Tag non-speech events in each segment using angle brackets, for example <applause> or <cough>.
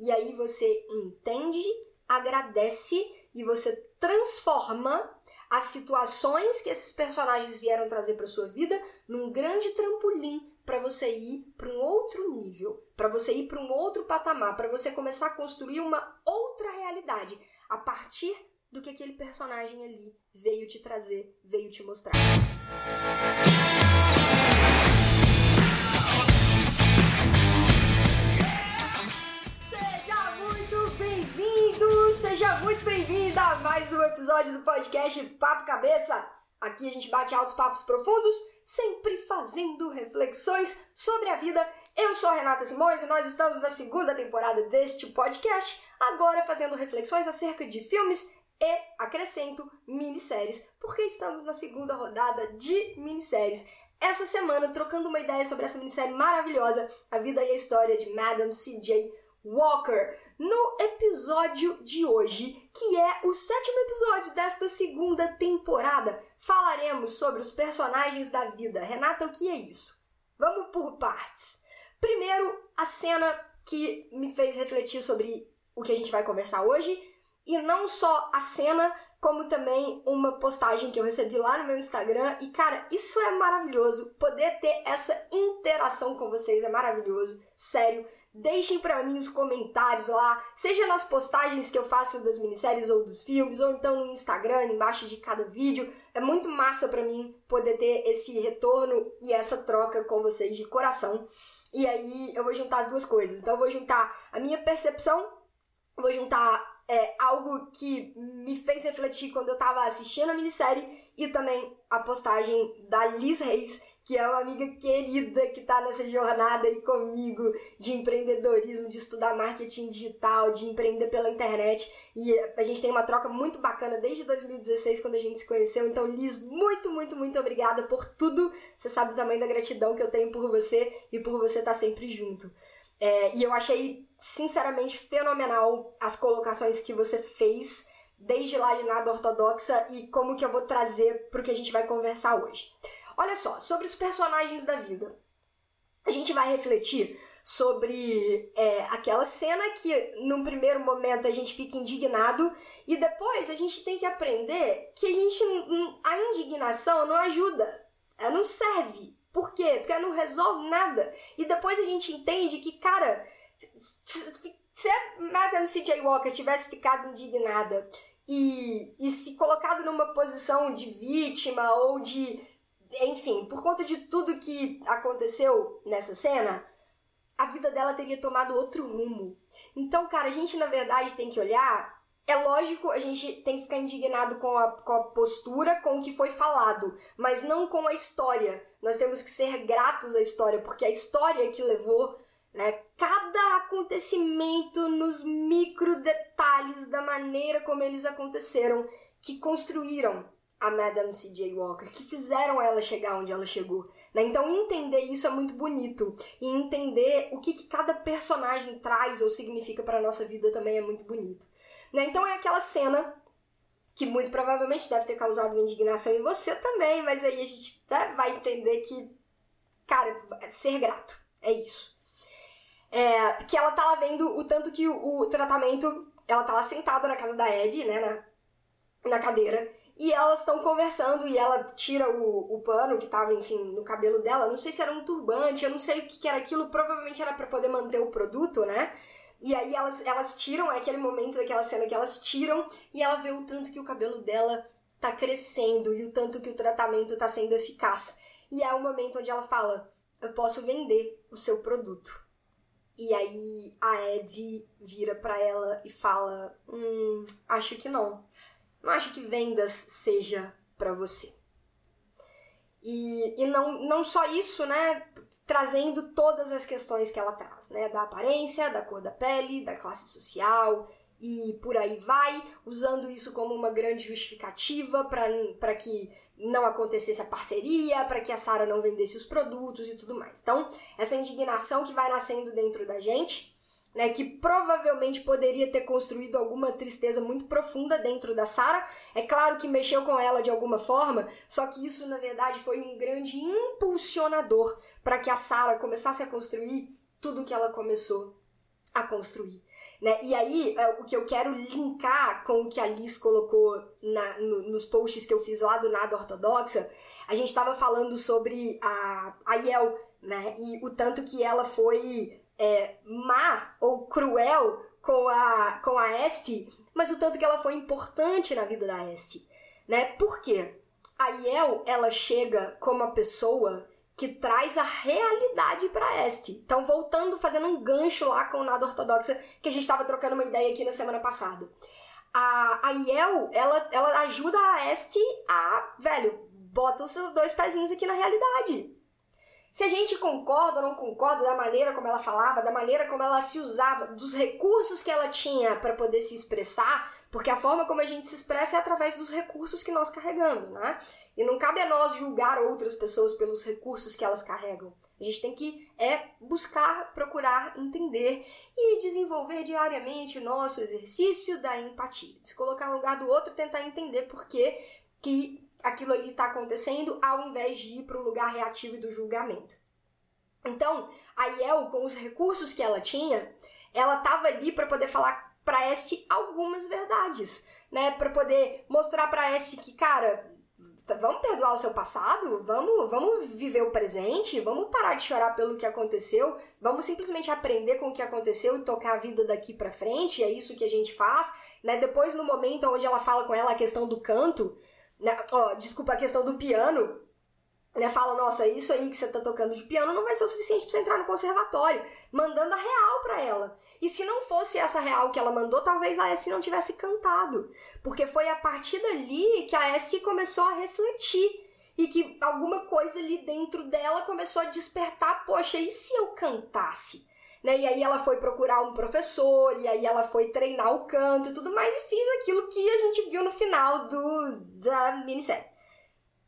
E aí você entende, agradece e você transforma as situações que esses personagens vieram trazer para sua vida num grande trampolim para você ir para um outro nível, para você ir para um outro patamar, para você começar a construir uma outra realidade a partir do que aquele personagem ali veio te trazer, veio te mostrar. Seja muito bem-vinda a mais um episódio do podcast Papo Cabeça. Aqui a gente bate altos papos profundos, sempre fazendo reflexões sobre a vida. Eu sou a Renata Simões e nós estamos na segunda temporada deste podcast, agora fazendo reflexões acerca de filmes e, acrescento, minisséries, porque estamos na segunda rodada de minisséries. Essa semana, trocando uma ideia sobre essa minissérie maravilhosa, A Vida e a História de Madame C.J. Walker, no episódio de hoje, que é o sétimo episódio desta segunda temporada, falaremos sobre os personagens da vida. Renata, o que é isso? Vamos por partes. Primeiro, a cena que me fez refletir sobre o que a gente vai conversar hoje e não só a cena, como também uma postagem que eu recebi lá no meu Instagram. E cara, isso é maravilhoso. Poder ter essa interação com vocês é maravilhoso. Sério, deixem para mim os comentários lá, seja nas postagens que eu faço das minisséries ou dos filmes, ou então no Instagram, embaixo de cada vídeo. É muito massa para mim poder ter esse retorno e essa troca com vocês de coração. E aí eu vou juntar as duas coisas. Então eu vou juntar a minha percepção, vou juntar é, algo que me fez refletir quando eu tava assistindo a minissérie e também a postagem da Liz Reis, que é uma amiga querida que tá nessa jornada aí comigo de empreendedorismo, de estudar marketing digital, de empreender pela internet. E a gente tem uma troca muito bacana desde 2016, quando a gente se conheceu. Então, Liz, muito, muito, muito obrigada por tudo. Você sabe o tamanho da gratidão que eu tenho por você e por você estar tá sempre junto. É, e eu achei sinceramente fenomenal as colocações que você fez desde lá de nada ortodoxa e como que eu vou trazer pro que a gente vai conversar hoje. Olha só, sobre os personagens da vida. A gente vai refletir sobre é, aquela cena que, num primeiro momento, a gente fica indignado e depois a gente tem que aprender que a gente a indignação não ajuda, ela não serve. Por quê? Porque ela não resolve nada. E depois a gente entende que, cara, se a Madame C.J. Walker tivesse ficado indignada e, e se colocado numa posição de vítima ou de. Enfim, por conta de tudo que aconteceu nessa cena, a vida dela teria tomado outro rumo. Então, cara, a gente na verdade tem que olhar é lógico, a gente tem que ficar indignado com a, com a postura, com o que foi falado, mas não com a história. Nós temos que ser gratos à história, porque a história que levou né, cada acontecimento nos micro detalhes da maneira como eles aconteceram, que construíram a Madame C.J. Walker, que fizeram ela chegar onde ela chegou. Né? Então, entender isso é muito bonito. E entender o que, que cada personagem traz ou significa para nossa vida também é muito bonito. Né? Então, é aquela cena que muito provavelmente deve ter causado uma indignação em você também, mas aí a gente né, vai entender que, cara, ser grato. É isso. É, que ela tá lá vendo o tanto que o, o tratamento. Ela tá lá sentada na casa da Ed, né? Na, na cadeira. E elas estão conversando e ela tira o, o pano que tava, enfim, no cabelo dela. Não sei se era um turbante, eu não sei o que, que era aquilo. Provavelmente era para poder manter o produto, né? E aí elas, elas tiram, é aquele momento daquela cena que elas tiram e ela vê o tanto que o cabelo dela tá crescendo e o tanto que o tratamento tá sendo eficaz. E é o momento onde ela fala: Eu posso vender o seu produto. E aí a Ed vira para ela e fala: Hum, acho que não não acho que vendas seja para você. E, e não, não só isso, né? Trazendo todas as questões que ela traz, né? Da aparência, da cor da pele, da classe social e por aí vai, usando isso como uma grande justificativa para que não acontecesse a parceria, para que a Sara não vendesse os produtos e tudo mais. Então, essa indignação que vai nascendo dentro da gente né, que provavelmente poderia ter construído alguma tristeza muito profunda dentro da Sara. É claro que mexeu com ela de alguma forma, só que isso na verdade foi um grande impulsionador para que a Sara começasse a construir tudo que ela começou a construir. Né? E aí, é, o que eu quero linkar com o que a Liz colocou na, no, nos posts que eu fiz lá do Nada Ortodoxa, a gente estava falando sobre a, a Yel, né? E o tanto que ela foi é, má ou cruel com a, com a Este, mas o tanto que ela foi importante na vida da Este. Né? Por quê? A Yel, ela chega como a pessoa que traz a realidade para este. Então, voltando, fazendo um gancho lá com o nada ortodoxa, que a gente estava trocando uma ideia aqui na semana passada. A, a Yel, ela, ela ajuda a este a, velho, bota os seus dois pezinhos aqui na realidade. Se a gente concorda ou não concorda da maneira como ela falava, da maneira como ela se usava, dos recursos que ela tinha para poder se expressar, porque a forma como a gente se expressa é através dos recursos que nós carregamos, né? E não cabe a nós julgar outras pessoas pelos recursos que elas carregam. A gente tem que é buscar, procurar entender e desenvolver diariamente o nosso exercício da empatia. Se colocar no lugar do outro tentar entender por que, que aquilo ali está acontecendo, ao invés de ir para o lugar reativo do julgamento. Então, a Yel, com os recursos que ela tinha, ela estava ali para poder falar para este algumas verdades, né? Para poder mostrar para este que, cara, vamos perdoar o seu passado, vamos, vamos viver o presente, vamos parar de chorar pelo que aconteceu, vamos simplesmente aprender com o que aconteceu e tocar a vida daqui para frente, é isso que a gente faz, né? Depois no momento onde ela fala com ela a questão do canto, né? Oh, desculpa, a questão do piano, né, fala, nossa, isso aí que você tá tocando de piano não vai ser o suficiente para você entrar no conservatório, mandando a real para ela. E se não fosse essa real que ela mandou, talvez a Esty não tivesse cantado, porque foi a partir dali que a Esty começou a refletir e que alguma coisa ali dentro dela começou a despertar, poxa, e se eu cantasse? Né? E aí ela foi procurar um professor, e aí ela foi treinar o canto e tudo mais, e fiz aquilo que a gente viu no final do, da minissérie.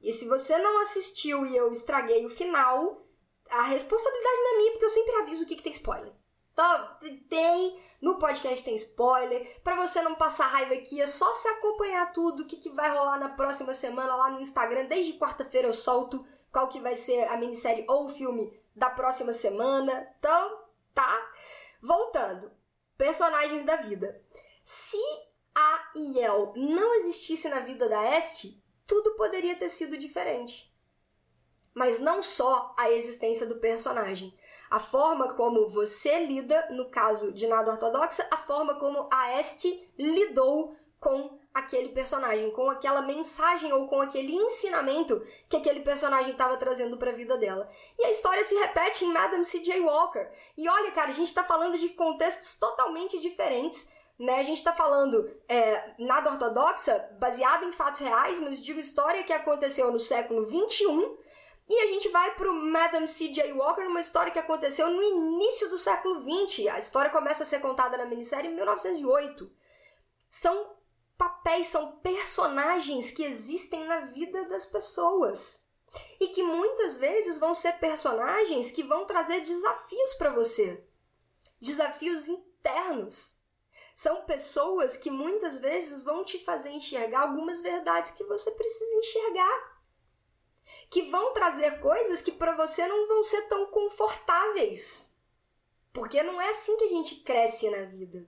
E se você não assistiu e eu estraguei o final, a responsabilidade não é minha, porque eu sempre aviso o que, que tem spoiler. Então, tem, no podcast tem spoiler. Para você não passar raiva aqui, é só se acompanhar tudo, o que, que vai rolar na próxima semana lá no Instagram. Desde quarta-feira eu solto qual que vai ser a minissérie ou o filme da próxima semana. Então, tá? Voltando. Personagens da vida. Se a Iel não existisse na vida da Este, tudo poderia ter sido diferente. Mas não só a existência do personagem. A forma como você lida, no caso de nada ortodoxa, a forma como a Este lidou com aquele personagem, com aquela mensagem ou com aquele ensinamento que aquele personagem estava trazendo para a vida dela. E a história se repete em Madame C.J. Walker. E olha, cara, a gente está falando de contextos totalmente diferentes, né? A gente está falando é, nada ortodoxa, baseada em fatos reais, mas de uma história que aconteceu no século 21. E a gente vai para o Madame C.J. Walker, numa história que aconteceu no início do século 20. A história começa a ser contada na minissérie em 1908. São papéis, são personagens que existem na vida das pessoas. E que muitas vezes vão ser personagens que vão trazer desafios para você. Desafios internos são pessoas que muitas vezes vão te fazer enxergar algumas verdades que você precisa enxergar. Que vão trazer coisas que para você não vão ser tão confortáveis. Porque não é assim que a gente cresce na vida.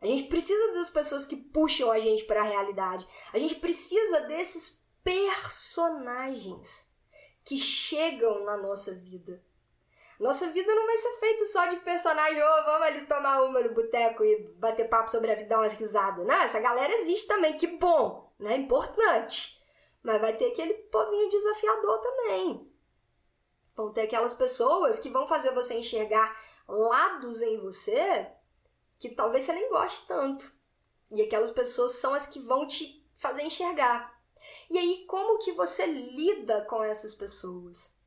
A gente precisa das pessoas que puxam a gente para a realidade. A gente precisa desses personagens que chegam na nossa vida nossa vida não vai ser feita só de personagem, oh, vamos ali tomar uma no boteco e bater papo sobre a vida, dar umas risadas. Não, essa galera existe também, que bom, né? Importante. Mas vai ter aquele povinho desafiador também. Vão ter aquelas pessoas que vão fazer você enxergar lados em você que talvez você nem goste tanto. E aquelas pessoas são as que vão te fazer enxergar. E aí, como que você lida com essas pessoas?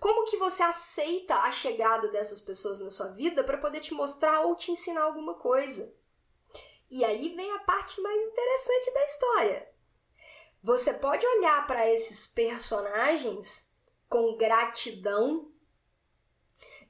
Como que você aceita a chegada dessas pessoas na sua vida para poder te mostrar ou te ensinar alguma coisa? E aí vem a parte mais interessante da história. Você pode olhar para esses personagens com gratidão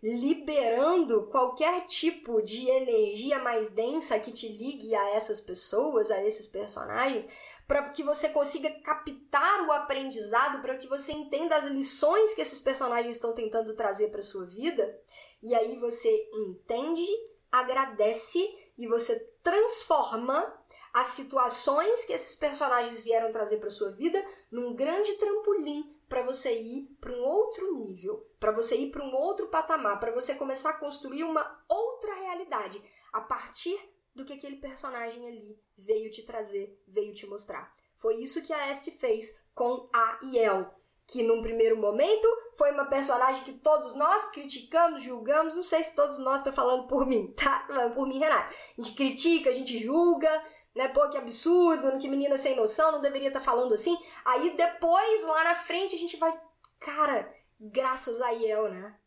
liberando qualquer tipo de energia mais densa que te ligue a essas pessoas, a esses personagens, para que você consiga captar o aprendizado, para que você entenda as lições que esses personagens estão tentando trazer para sua vida, e aí você entende, agradece e você transforma as situações que esses personagens vieram trazer para sua vida num grande trampolim para você ir para um outro nível, para você ir para um outro patamar, para você começar a construir uma outra realidade a partir do que aquele personagem ali veio te trazer, veio te mostrar. Foi isso que a Este fez com a Yel, que num primeiro momento foi uma personagem que todos nós criticamos, julgamos, não sei se todos nós estão falando por mim, <laughs> tá? Falando por mim, Renato. A gente critica, a gente julga, né? Pô, que absurdo, que menina sem noção, não deveria estar tá falando assim. Aí depois, lá na frente, a gente vai. Cara, graças a Yel, né?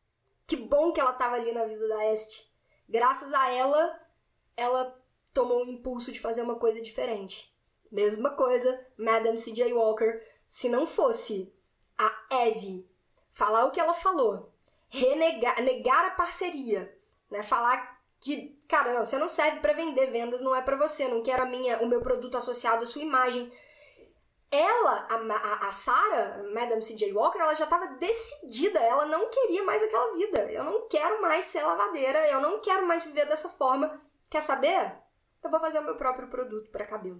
Que bom que ela tava ali na vida da Este. Graças a ela, ela tomou o impulso de fazer uma coisa diferente. Mesma coisa, Madame C.J. Walker. Se não fosse a Eddie falar o que ela falou, renegar, negar a parceria, né? Falar que, cara, não, você não serve para vender, vendas não é para você, não quero a minha, o meu produto associado à sua imagem. Ela, a, a, a Sarah, Madame C.J. Walker, ela já estava decidida, ela não queria mais aquela vida. Eu não quero mais ser lavadeira, eu não quero mais viver dessa forma. Quer saber? Eu vou fazer o meu próprio produto para cabelo.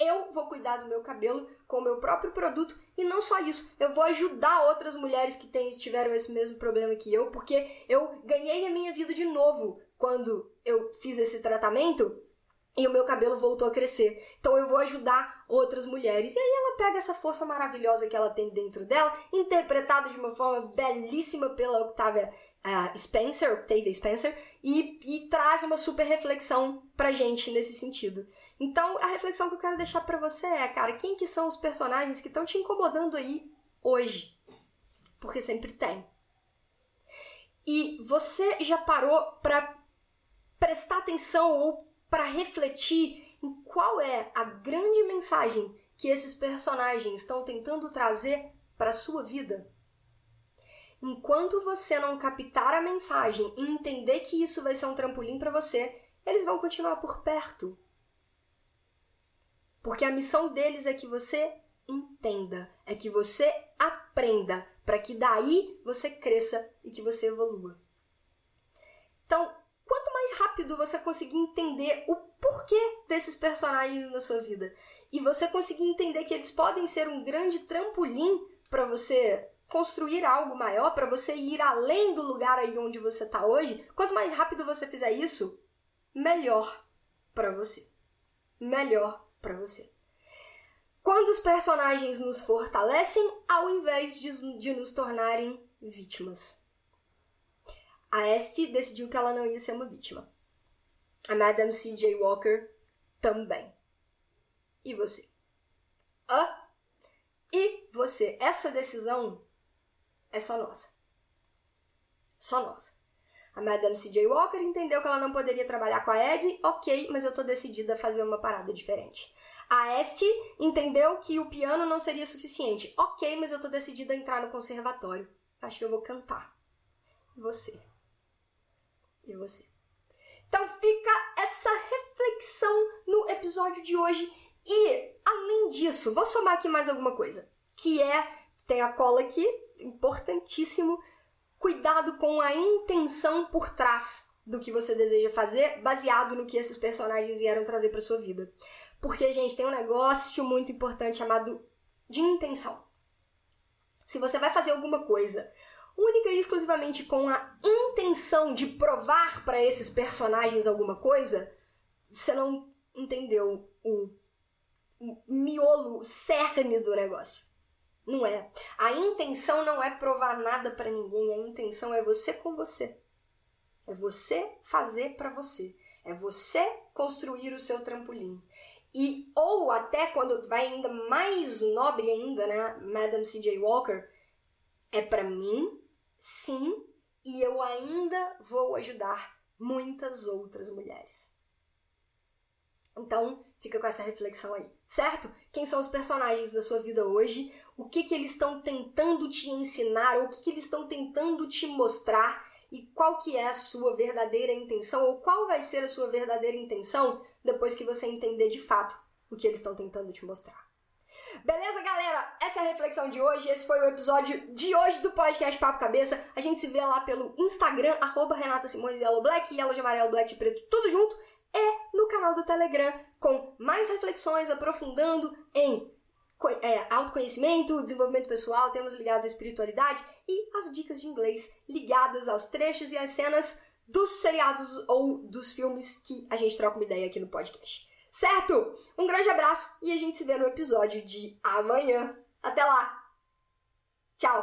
Eu vou cuidar do meu cabelo com o meu próprio produto e não só isso, eu vou ajudar outras mulheres que têm, tiveram esse mesmo problema que eu, porque eu ganhei a minha vida de novo quando eu fiz esse tratamento e o meu cabelo voltou a crescer. Então eu vou ajudar outras mulheres. E aí ela pega essa força maravilhosa que ela tem dentro dela, interpretada de uma forma belíssima pela Octavia uh, Spencer, Octavia Spencer, e, e traz uma super reflexão pra gente nesse sentido. Então a reflexão que eu quero deixar para você é, cara, quem que são os personagens que estão te incomodando aí hoje? Porque sempre tem. E você já parou pra prestar atenção ou para refletir qual é a grande mensagem que esses personagens estão tentando trazer para a sua vida? Enquanto você não captar a mensagem e entender que isso vai ser um trampolim para você, eles vão continuar por perto. Porque a missão deles é que você entenda, é que você aprenda, para que daí você cresça e que você evolua. Então, quanto mais rápido você conseguir entender o porquê desses personagens na sua vida e você conseguir entender que eles podem ser um grande trampolim para você construir algo maior, para você ir além do lugar aí onde você está hoje, quanto mais rápido você fizer isso, melhor para você. Melhor para você. Quando os personagens nos fortalecem ao invés de, de nos tornarem vítimas. A Este decidiu que ela não ia ser uma vítima. A Madame C.J. Walker também. E você? Hã? E você? Essa decisão é só nossa. Só nossa. A Madame C.J. Walker entendeu que ela não poderia trabalhar com a Ed, ok, mas eu tô decidida a fazer uma parada diferente. A Este entendeu que o piano não seria suficiente, ok, mas eu tô decidida a entrar no conservatório. Acho que eu vou cantar. E você? e você. Então fica essa reflexão no episódio de hoje. E, além disso, vou somar aqui mais alguma coisa. Que é, tem a cola aqui, importantíssimo, cuidado com a intenção por trás do que você deseja fazer, baseado no que esses personagens vieram trazer para sua vida. Porque, gente, tem um negócio muito importante chamado de intenção. Se você vai fazer alguma coisa única e exclusivamente com a intenção de provar para esses personagens alguma coisa, você não entendeu o, o miolo, o cerne do negócio. Não é. A intenção não é provar nada para ninguém, a intenção é você com você. É você fazer para você. É você construir o seu trampolim. E ou até quando vai ainda mais nobre ainda, né, Madame C.J. Walker, é para mim Sim, e eu ainda vou ajudar muitas outras mulheres. Então, fica com essa reflexão aí, certo? Quem são os personagens da sua vida hoje? O que, que eles estão tentando te ensinar? Ou o que, que eles estão tentando te mostrar? E qual que é a sua verdadeira intenção? Ou qual vai ser a sua verdadeira intenção depois que você entender de fato o que eles estão tentando te mostrar? Beleza, galera? Essa é a reflexão de hoje. Esse foi o episódio de hoje do podcast Papo Cabeça. A gente se vê lá pelo Instagram, arroba Renata Simões Yellow Black, Yellow de amarelo, Black de preto, tudo junto. E no canal do Telegram, com mais reflexões, aprofundando em é, autoconhecimento, desenvolvimento pessoal, temas ligados à espiritualidade e as dicas de inglês ligadas aos trechos e às cenas dos seriados ou dos filmes que a gente troca uma ideia aqui no podcast. Certo? Um grande abraço e a gente se vê no episódio de amanhã. Até lá! Tchau!